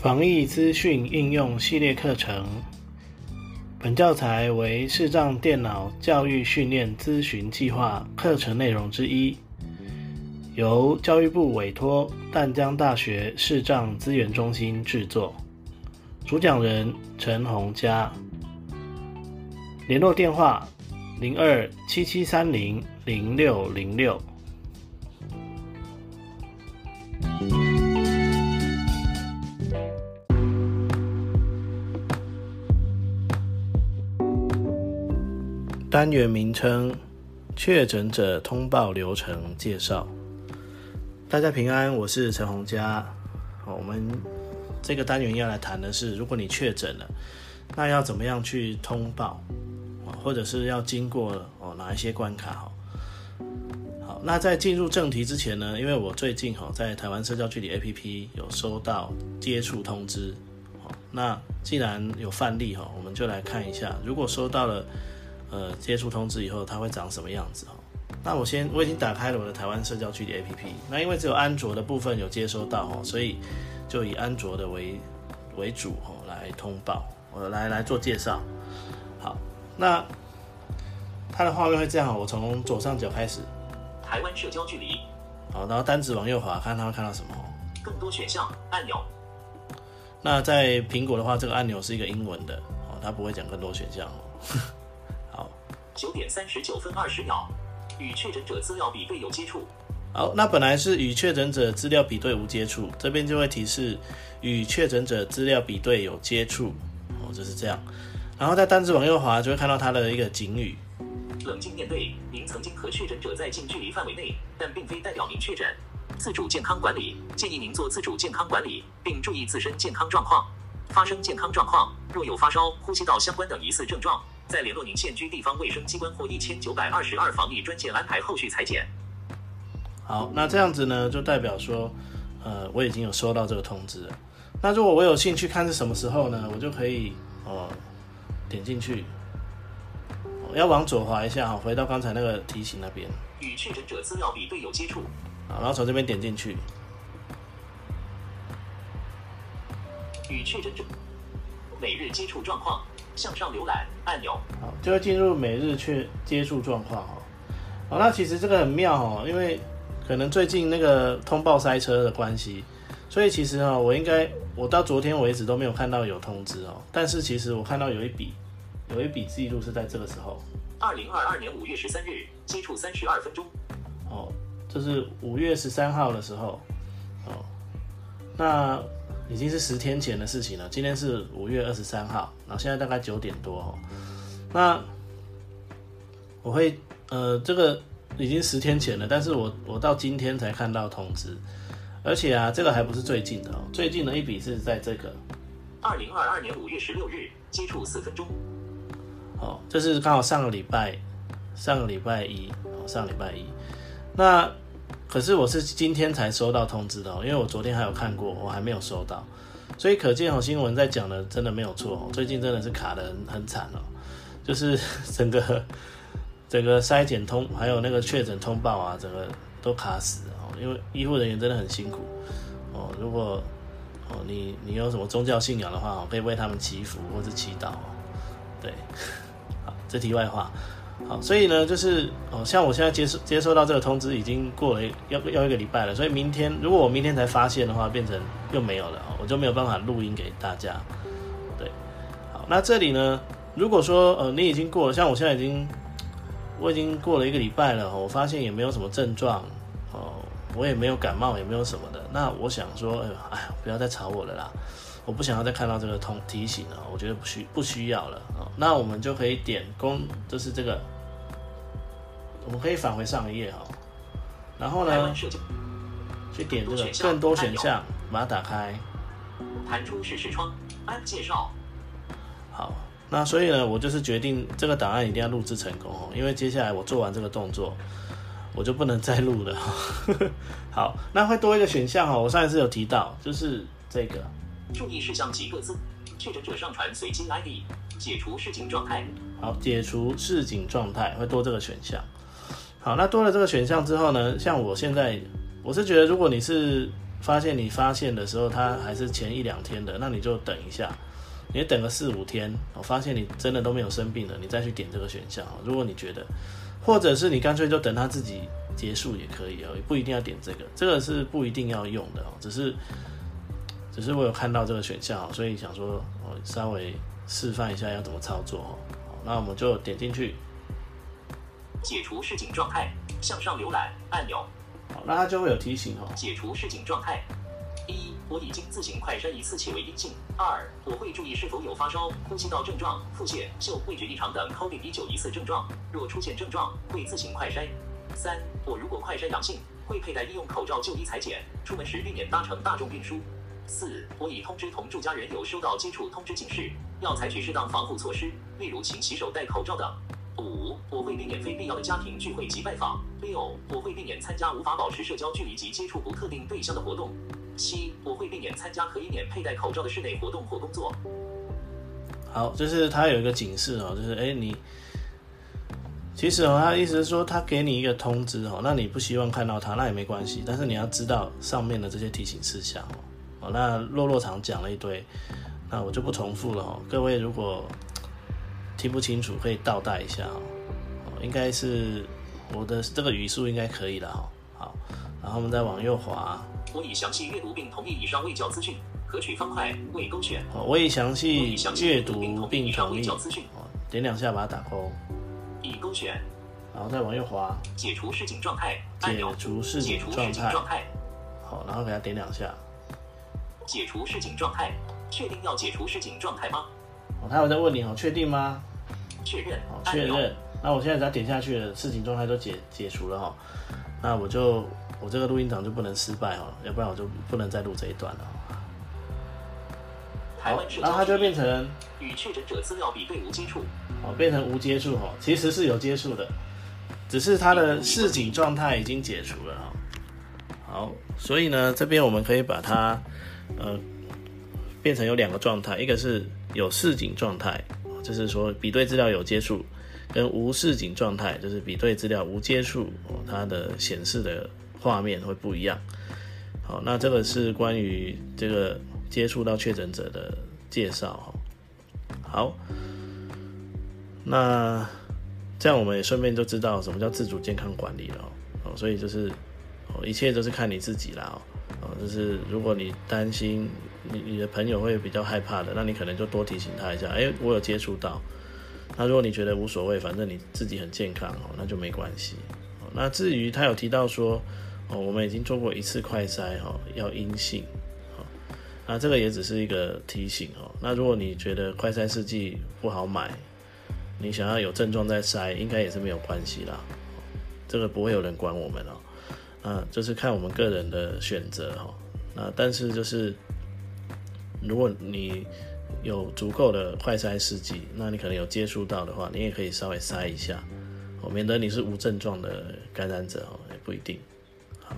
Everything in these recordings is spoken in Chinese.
防疫资讯应用系列课程，本教材为视障电脑教育训练咨询计划课程内容之一，由教育部委托淡江大学视障资源中心制作。主讲人陈洪佳，联络电话零二七七三零零六零六。单元名称：确诊者通报流程介绍。大家平安，我是陈洪佳。我们这个单元要来谈的是，如果你确诊了，那要怎么样去通报？或者是要经过哦哪一些关卡？哈，好。那在进入正题之前呢，因为我最近哈在台湾社交距离 APP 有收到接触通知。那既然有范例哈，我们就来看一下，如果收到了。呃，接触通知以后，它会长什么样子哦？那我先，我已经打开了我的台湾社交距离 APP。那因为只有安卓的部分有接收到哦，所以就以安卓的为为主哦来通报，我来来做介绍。好，那它的画面会这样，我从左上角开始，台湾社交距离。好，然后单指往右滑，看它会看到什么？更多选项按钮。那在苹果的话，这个按钮是一个英文的哦，它不会讲更多选项哦。九点三十九分二十秒，与确诊者资料比对有接触。好，那本来是与确诊者资料比对无接触，这边就会提示与确诊者资料比对有接触。哦，就是这样。然后在单字往右滑，就会看到它的一个警语：冷静面对，您曾经和确诊者在近距离范围内，但并非代表您确诊。自主健康管理，建议您做自主健康管理，并注意自身健康状况。发生健康状况，若有发烧、呼吸道相关等疑似症状。在联络您现居地方卫生机关或一千九百二十二防疫专线安排后续裁剪。好，那这样子呢，就代表说，呃，我已经有收到这个通知了。那如果我有兴趣看是什么时候呢，我就可以哦点进去，要往左滑一下哈，回到刚才那个提醒那边。与确诊者资料比对有接触。好，然后从这边点进去。与确诊者每日接触状况。向上浏览按钮，好，就会进入每日去接触状况哦。好，那其实这个很妙哦，因为可能最近那个通报塞车的关系，所以其实哈，我应该我到昨天为止都没有看到有通知哦。但是其实我看到有一笔有一笔记录是在这个时候，二零二二年五月十三日接触三十二分钟。哦，这是五月十三号的时候，哦，那。已经是十天前的事情了。今天是五月二十三号，然后现在大概九点多哦。那我会呃，这个已经十天前了，但是我我到今天才看到通知，而且啊，这个还不是最近的哦，最近的一笔是在这个二零二二年五月十六日接触四分钟。哦，这是刚好上个礼拜，上个礼拜一，上礼拜一，那。可是我是今天才收到通知的哦，因为我昨天还有看过，我还没有收到，所以可见哦，新闻在讲的真的没有错哦。最近真的是卡的很惨哦，就是 整个整个筛检通还有那个确诊通报啊，整个都卡死哦。因为医护人员真的很辛苦哦。如果哦你你有什么宗教信仰的话哦，可以为他们祈福或者祈祷。对，好，这题外话。好，所以呢，就是哦，像我现在接收接收到这个通知，已经过了要要一个礼拜了。所以明天，如果我明天才发现的话，变成又没有了，我就没有办法录音给大家。对，好，那这里呢，如果说呃你已经过了，像我现在已经我已经过了一个礼拜了，我发现也没有什么症状哦，我也没有感冒，也没有什么的。那我想说，哎呦，哎呀，不要再吵我了啦，我不想要再看到这个通提醒了，我觉得不需不需要了啊。那我们就可以点公，就是这个。我们可以返回上一页哈，然后呢，去点这个更多选项，把它打开，弹出视视窗，按介绍。好，那所以呢，我就是决定这个档案一定要录制成功哦，因为接下来我做完这个动作，我就不能再录了。好，那会多一个选项哦，我上一次有提到，就是这个注意事项几个字，确诊者上传随机 ID，解除示警状态。好，解除示警状态会多这个选项。好，那多了这个选项之后呢？像我现在，我是觉得，如果你是发现你发现的时候，它还是前一两天的，那你就等一下，你等个四五天，我发现你真的都没有生病了，你再去点这个选项。如果你觉得，或者是你干脆就等它自己结束也可以哦，也不一定要点这个，这个是不一定要用的哦，只是只是我有看到这个选项，所以想说我稍微示范一下要怎么操作那我们就点进去。解除示警状态，向上浏览按钮。好，那它就会有提醒哦。解除示警状态。一，我已经自行快筛一次且为阴性。二，我会注意是否有发烧、呼吸道症状、腹泻、嗅味觉异常等 COVID-19 疑似症状。若出现症状，会自行快筛。三，我如果快筛阳性，会佩戴医用口罩就医裁剪，出门时避免搭乘大众运输。四，我已通知同住家人有收到接触通知警示，要采取适当防护措施，例如勤洗手、戴口罩等。五，我会避免非必要的家庭聚会及拜访。六，我会避免参加无法保持社交距离及接触不特定对象的活动。七，我会避免参加可以免佩戴口罩的室内活动或工作。好，就是它有一个警示哦，就是哎你，其实哦，他意思是说他给你一个通知哦，那你不希望看到它，那也没关系，但是你要知道上面的这些提醒事项。哦，那洛洛场讲了一堆，那我就不重复了哦。各位如果听不清楚可以倒带一下哦，应该是我的这个语速应该可以了哈。好，然后我们再往右滑。我已详细阅读并同意以上未缴资讯，可取方块未勾选。好，我已详细阅读并同意。点两下把它打勾。已勾选。然后再往右滑。解除示警状态。解除示警状态。好，然后给它点两下。解除示警状态。确定要解除示警状态吗？哦，他有在问你哦，确定吗？确认，好，确认。那我现在只要点下去了，事情状态都解解除了哈。那我就我这个录音档就不能失败哦，要不然我就不能再录这一段了。好，然后它就变成与确诊者资料比对无接触。哦，变成无接触哈，其实是有接触的，只是它的市警状态已经解除了哈。好，所以呢，这边我们可以把它呃变成有两个状态，一个是有市警状态。就是说，比对资料有接触，跟无视警状态，就是比对资料无接触，它的显示的画面会不一样。好，那这个是关于这个接触到确诊者的介绍。好，那这样我们也顺便就知道什么叫自主健康管理了。哦，所以就是哦，一切都是看你自己啦。哦，哦就是如果你担心。你你的朋友会比较害怕的，那你可能就多提醒他一下。哎，我有接触到。那如果你觉得无所谓，反正你自己很健康哦，那就没关系。那至于他有提到说，哦，我们已经做过一次快筛哈，要阴性。那这个也只是一个提醒哦。那如果你觉得快筛试剂不好买，你想要有症状再筛，应该也是没有关系啦。这个不会有人管我们哦。啊，就是看我们个人的选择哈。那但是就是。如果你有足够的快筛试剂，那你可能有接触到的话，你也可以稍微筛一下，哦，免得你是无症状的感染者哦，也不一定。好，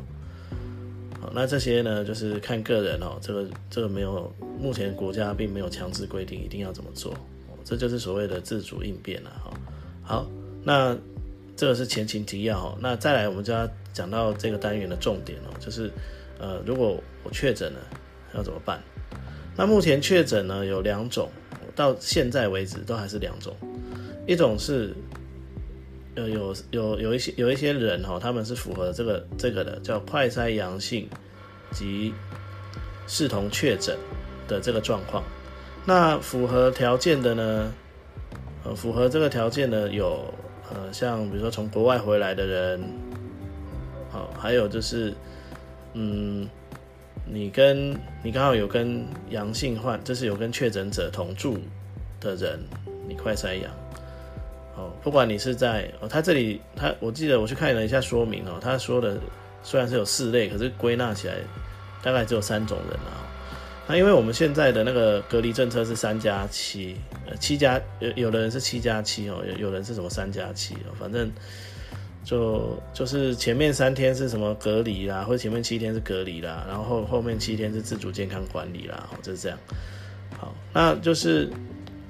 好，那这些呢，就是看个人哦，这个这个没有，目前国家并没有强制规定一定要怎么做，这就是所谓的自主应变了哈。好，那这个是前情提要哦，那再来我们就要讲到这个单元的重点哦，就是呃，如果我确诊了，要怎么办？那目前确诊呢有两种，到现在为止都还是两种，一种是，呃有有有一些有一些人哈，他们是符合这个这个的，叫快筛阳性及视同确诊的这个状况。那符合条件的呢，呃符合这个条件的有像比如说从国外回来的人，好，还有就是嗯。你跟你刚好有跟阳性患，就是有跟确诊者同住的人，你快筛阳，哦，不管你是在哦，他这里他我记得我去看了一下说明哦，他说的虽然是有四类，可是归纳起来大概只有三种人啊。那因为我们现在的那个隔离政策是三加七，呃，七加有有的人是七加七哦，有有人是什么三加七哦，反正。就就是前面三天是什么隔离啦，或者前面七天是隔离啦，然后后面七天是自主健康管理啦，就是这样。好，那就是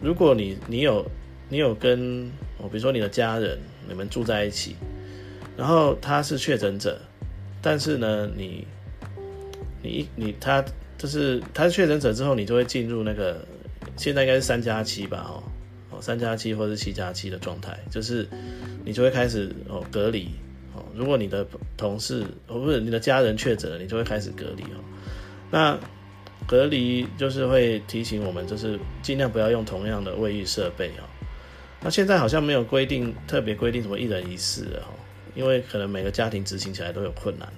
如果你你有你有跟我，比如说你的家人，你们住在一起，然后他是确诊者，但是呢，你你你他就是他是确诊者之后，你就会进入那个现在应该是三加七吧，哦哦三加七或者七加七的状态，就是你就会开始哦隔离哦。如果你的同事哦不是你的家人确诊了，你就会开始隔离哦。那隔离就是会提醒我们，就是尽量不要用同样的卫浴设备哦。那现在好像没有规定特别规定什么一人一室的哦，因为可能每个家庭执行起来都有困难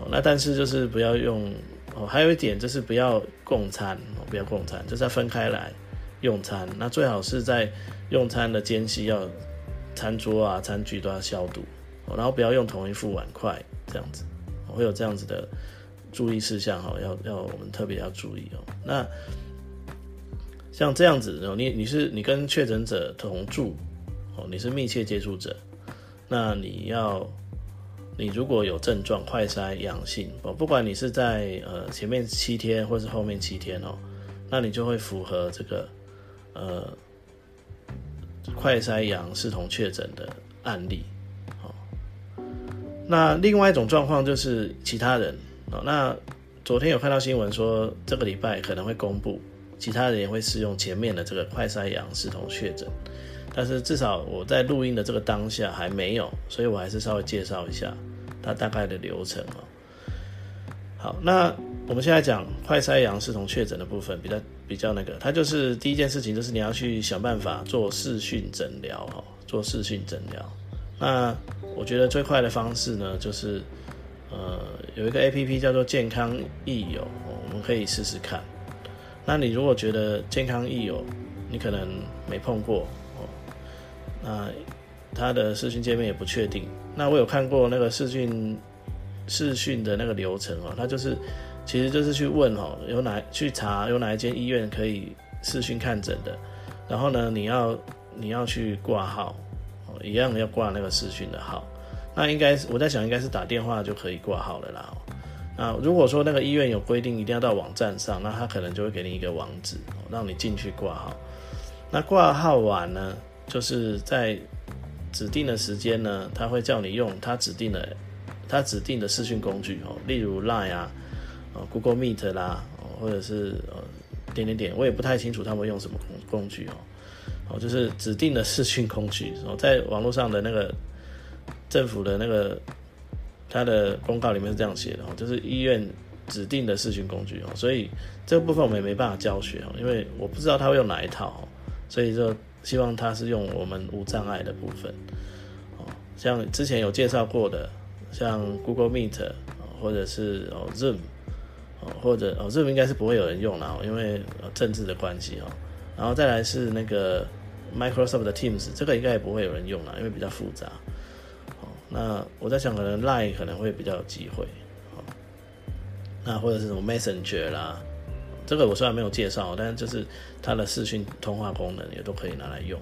哦。那但是就是不要用哦，还有一点就是不要共餐哦，不要共餐，就是要分开来用餐。那最好是在用餐的间隙要餐桌啊、餐具都要消毒哦，然后不要用同一副碗筷这样子，会有这样子的。注意事项哈，要要我们特别要注意哦。那像这样子，哦你你是你跟确诊者同住哦，你是密切接触者，那你要你如果有症状，快筛阳性哦，不管你是在呃前面七天或是后面七天哦，那你就会符合这个呃快筛阳视同确诊的案例哦。那另外一种状况就是其他人。哦，那昨天有看到新闻说，这个礼拜可能会公布，其他人也会适用前面的这个快筛阳视同确诊，但是至少我在录音的这个当下还没有，所以我还是稍微介绍一下它大概的流程哦。好，那我们现在讲快筛阳视同确诊的部分，比较比较那个，它就是第一件事情就是你要去想办法做视讯诊疗哈，做视讯诊疗。那我觉得最快的方式呢，就是。呃，有一个 A P P 叫做健康益友，我们可以试试看。那你如果觉得健康益友你可能没碰过，那它的视讯界面也不确定。那我有看过那个视讯视讯的那个流程哦，它就是其实就是去问哦，有哪去查有哪一间医院可以视讯看诊的，然后呢，你要你要去挂号哦，一样要挂那个视讯的号。那应该是我在想，应该是打电话就可以挂号了啦。那如果说那个医院有规定一定要到网站上，那他可能就会给你一个网址，让你进去挂号。那挂号完呢，就是在指定的时间呢，他会叫你用他指定的他指定的视讯工具哦，例如 Line 啊、Google Meet 啦，或者是呃点点点，我也不太清楚他们用什么工工具哦。哦，就是指定的视讯工具哦，在网络上的那个。政府的那个他的公告里面是这样写的哦，就是医院指定的视讯工具哦，所以这个部分我们也没办法教学哦，因为我不知道他会用哪一套，所以就希望它是用我们无障碍的部分。哦，像之前有介绍过的，像 Google Meet 或者是哦 Zoom 哦，或者哦 Zoom 应该是不会有人用了，因为政治的关系哦，然后再来是那个 Microsoft 的 Teams，这个应该也不会有人用了，因为比较复杂。哦。那我在想，可能 Line 可能会比较有机会，哦。那或者是什么 Messenger 啦，这个我虽然没有介绍，但是就是它的视讯通话功能也都可以拿来用，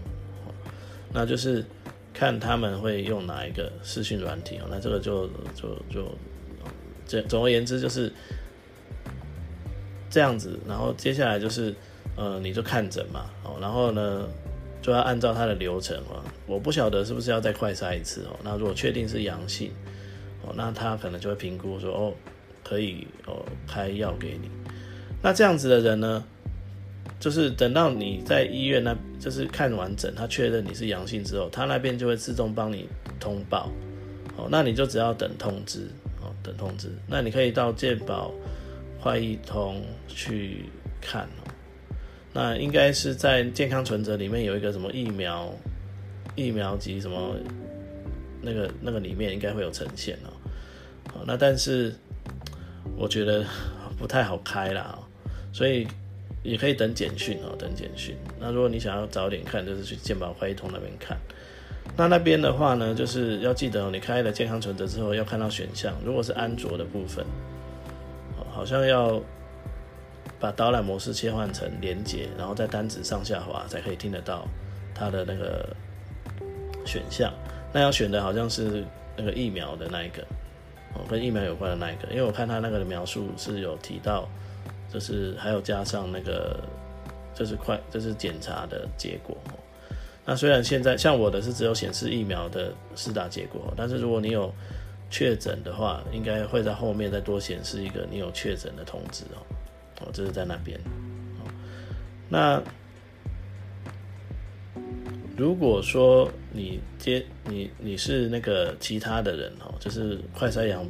那就是看他们会用哪一个视讯软体哦，那这个就就就这总而言之就是这样子，然后接下来就是呃你就看诊嘛，哦，然后呢？就要按照它的流程哦，我不晓得是不是要再快筛一次哦。那如果确定是阳性哦，那他可能就会评估说哦，可以哦开药给你。那这样子的人呢，就是等到你在医院那，就是看完整，他确认你是阳性之后，他那边就会自动帮你通报哦。那你就只要等通知哦，等通知。那你可以到健保快易通去看哦。那应该是在健康存折里面有一个什么疫苗，疫苗及什么那个那个里面应该会有呈现哦。好，那但是我觉得不太好开啦，所以也可以等简讯哦，等简讯。那如果你想要早点看，就是去健保快通那边看。那那边的话呢，就是要记得你开了健康存折之后要看到选项，如果是安卓的部分，好像要。把导览模式切换成连接，然后在单子上下滑才可以听得到它的那个选项。那要选的好像是那个疫苗的那一个，哦，跟疫苗有关的那一个。因为我看他那个的描述是有提到，就是还有加上那个，就是快，就是检查的结果。那虽然现在像我的是只有显示疫苗的试打结果，但是如果你有确诊的话，应该会在后面再多显示一个你有确诊的通知哦。哦，这是在那边。那如果说你接你你是那个其他的人哦，就是快筛阳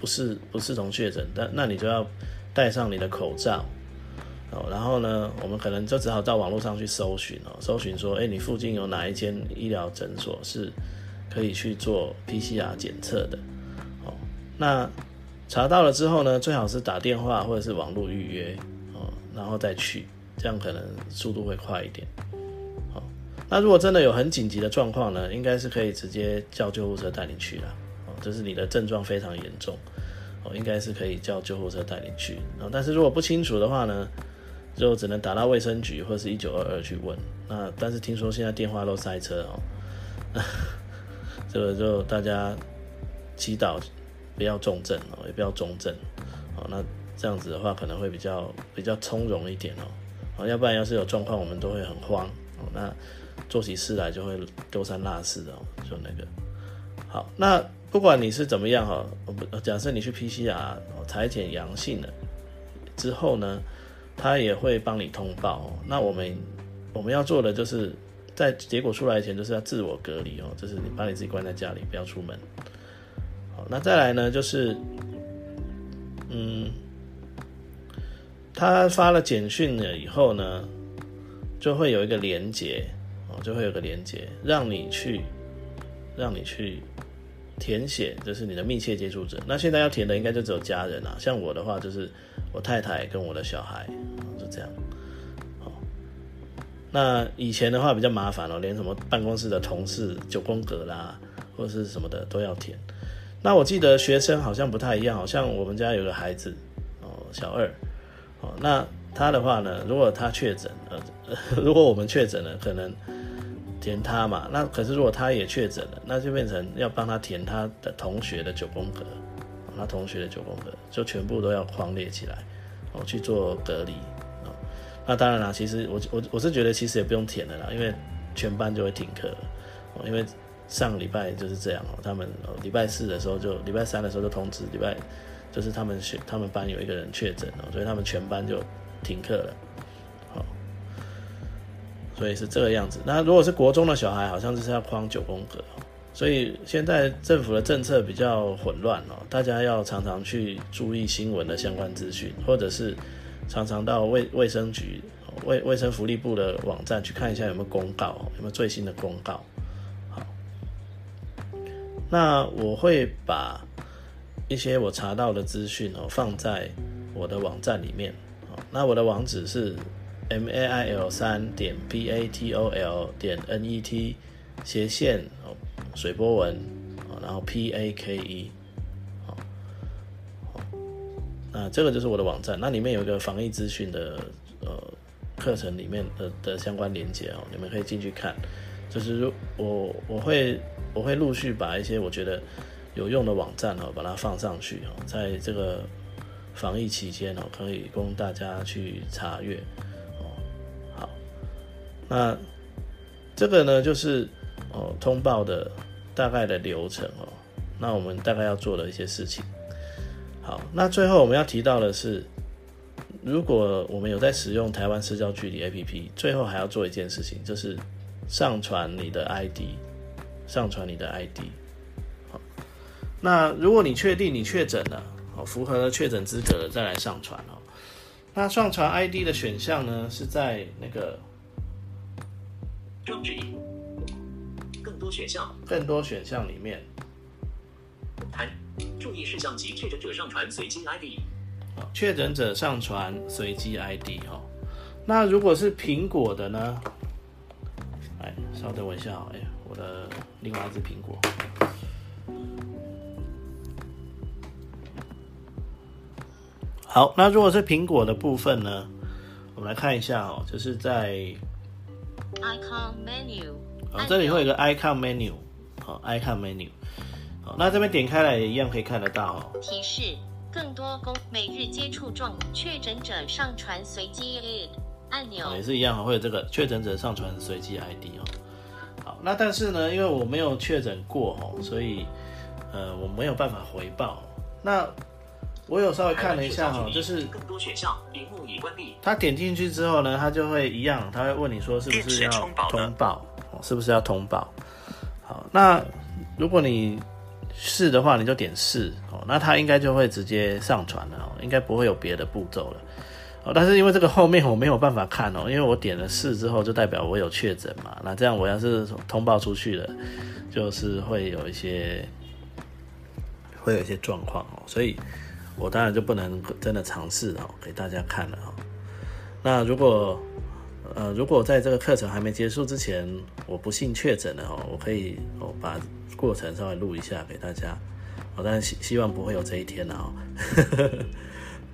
不是不是从确诊，但那你就要戴上你的口罩。哦，然后呢，我们可能就只好到网络上去搜寻哦，搜寻说，哎，你附近有哪一间医疗诊所是可以去做 PCR 检测的？哦，那查到了之后呢，最好是打电话或者是网络预约哦，然后再去，这样可能速度会快一点。好，那如果真的有很紧急的状况呢，应该是可以直接叫救护车带你去了。哦，就是你的症状非常严重，应该是可以叫救护车带你去。哦，但是如果不清楚的话呢？就只能打到卫生局或是一九二二去问。那但是听说现在电话都塞车哦，这个就大家祈祷不要重症哦，也不要重症哦。那这样子的话可能会比较比较从容一点哦。哦，要不然要是有状况，我们都会很慌哦。那做起事来就会丢三落四的哦，就那个。好，那不管你是怎么样哈，假设你去 PCR 裁剪阳性了之后呢？他也会帮你通报。那我们我们要做的就是在结果出来前，就是要自我隔离哦，就是你把你自己关在家里，不要出门。好，那再来呢，就是嗯，他发了简讯了以后呢，就会有一个连接哦，就会有个连接，让你去让你去填写，就是你的密切接触者。那现在要填的应该就只有家人啊，像我的话就是。我太太跟我的小孩就这样，好。那以前的话比较麻烦哦，连什么办公室的同事九宫格啦，或者是什么的都要填。那我记得学生好像不太一样，好像我们家有个孩子哦，小二，哦，那他的话呢，如果他确诊，呃，如果我们确诊了，可能填他嘛。那可是如果他也确诊了，那就变成要帮他填他的同学的九宫格。他同学的九宫格就全部都要框列起来，哦，去做隔离哦。那当然啦，其实我我我是觉得其实也不用填的啦，因为全班就会停课哦。因为上礼拜就是这样哦，他们礼拜四的时候就礼拜三的时候就通知，礼拜就是他们学他们班有一个人确诊哦，所以他们全班就停课了。所以是这个样子。那如果是国中的小孩，好像就是要框九宫格。所以现在政府的政策比较混乱哦，大家要常常去注意新闻的相关资讯，或者是常常到卫卫生局、卫卫生福利部的网站去看一下有没有公告，有没有最新的公告。好，那我会把一些我查到的资讯哦放在我的网站里面。好，那我的网址是 m a i l 三点 p a t o l 点 n e t 斜线哦。水波纹啊，然后 P A K E，好，那这个就是我的网站，那里面有一个防疫资讯的呃课程里面的的相关连接哦，你们可以进去看，就是我我会我会陆续把一些我觉得有用的网站哦，把它放上去哦，在这个防疫期间哦，可以供大家去查阅。那这个呢就是哦通报的。大概的流程哦，那我们大概要做的一些事情。好，那最后我们要提到的是，如果我们有在使用台湾社交距离 APP，最后还要做一件事情，就是上传你的 ID，上传你的 ID。好，那如果你确定你确诊了，好，符合了确诊资格了，再来上传哦。那上传 ID 的选项呢，是在那个装置一。更多选项，更多选项里面，谈注意事项及确诊者上传随机 ID。好，确诊者上传随机 ID 哈。那如果是苹果的呢？哎，稍等我一下哎，我的另外一只苹果。好，那如果是苹果的部分呢？我们来看一下哦，就是在 icon menu。啊，这里会有个 icon menu，好，icon menu，好，那这边点开来也一样可以看得到哦。提示：更多公每日接触状确诊者上传随机 ID 按钮，也是一样会有这个确诊者上传随机 ID 哦。好，那但是呢，因为我没有确诊过哦，所以呃，我没有办法回报。那我有稍微看了一下哈，就是更多选项，屏幕已关闭。他点进去之后呢，他就会一样，他会问你说是不是要通报，哦，是不是要通报？好，那如果你是的话，你就点是哦，那他应该就会直接上传了哦，应该不会有别的步骤了哦。但是因为这个后面我没有办法看哦，因为我点了是之后，就代表我有确诊嘛。那这样我要是通报出去了，就是会有一些会有一些状况哦，所以我当然就不能真的尝试哦给大家看了哦。那如果呃如果在这个课程还没结束之前，我不幸确诊了哦，我可以哦把。过程稍微录一下给大家，哦，但是希希望不会有这一天了哦。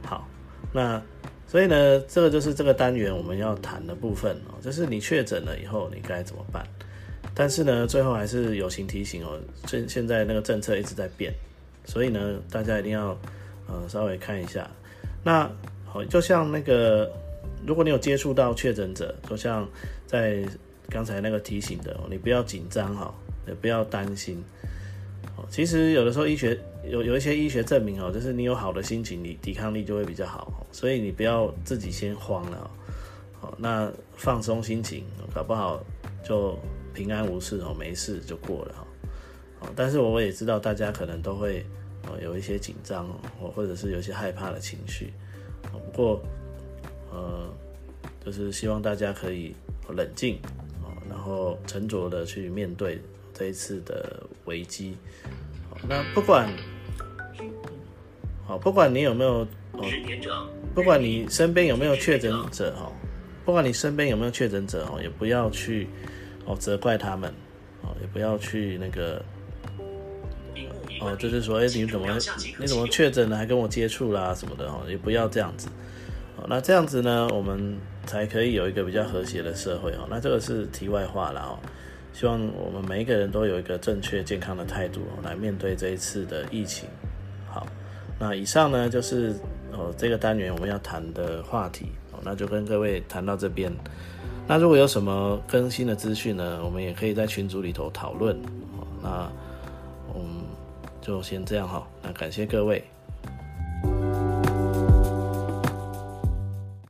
好，那所以呢，这个就是这个单元我们要谈的部分哦，就是你确诊了以后你该怎么办？但是呢，最后还是友情提醒哦，现现在那个政策一直在变，所以呢，大家一定要呃稍微看一下。那好，就像那个，如果你有接触到确诊者，就像在刚才那个提醒的，你不要紧张哈。也不要担心，哦，其实有的时候医学有有一些医学证明哦，就是你有好的心情，你抵抗力就会比较好，所以你不要自己先慌了，哦，那放松心情，搞不好就平安无事哦，没事就过了哈，哦，但是我也知道大家可能都会哦有一些紧张哦，或者是有一些害怕的情绪，不过呃，就是希望大家可以冷静哦，然后沉着的去面对。这一次的危机，那不管，好，不管你有没有哦，不管你身边有没有确诊者哦，不管你身边有没有确诊者哦，也不要去哦责怪他们哦，也不要去那个哦，就是说，哎，你怎么你怎么确诊了还跟我接触啦什么的哦，也不要这样子。哦，那这样子呢，我们才可以有一个比较和谐的社会哦。那这个是题外话了哦。希望我们每一个人都有一个正确健康的态度来面对这一次的疫情。好，那以上呢就是哦这个单元我们要谈的话题哦，那就跟各位谈到这边。那如果有什么更新的资讯呢，我们也可以在群组里头讨论。那嗯，就先这样哈，那感谢各位。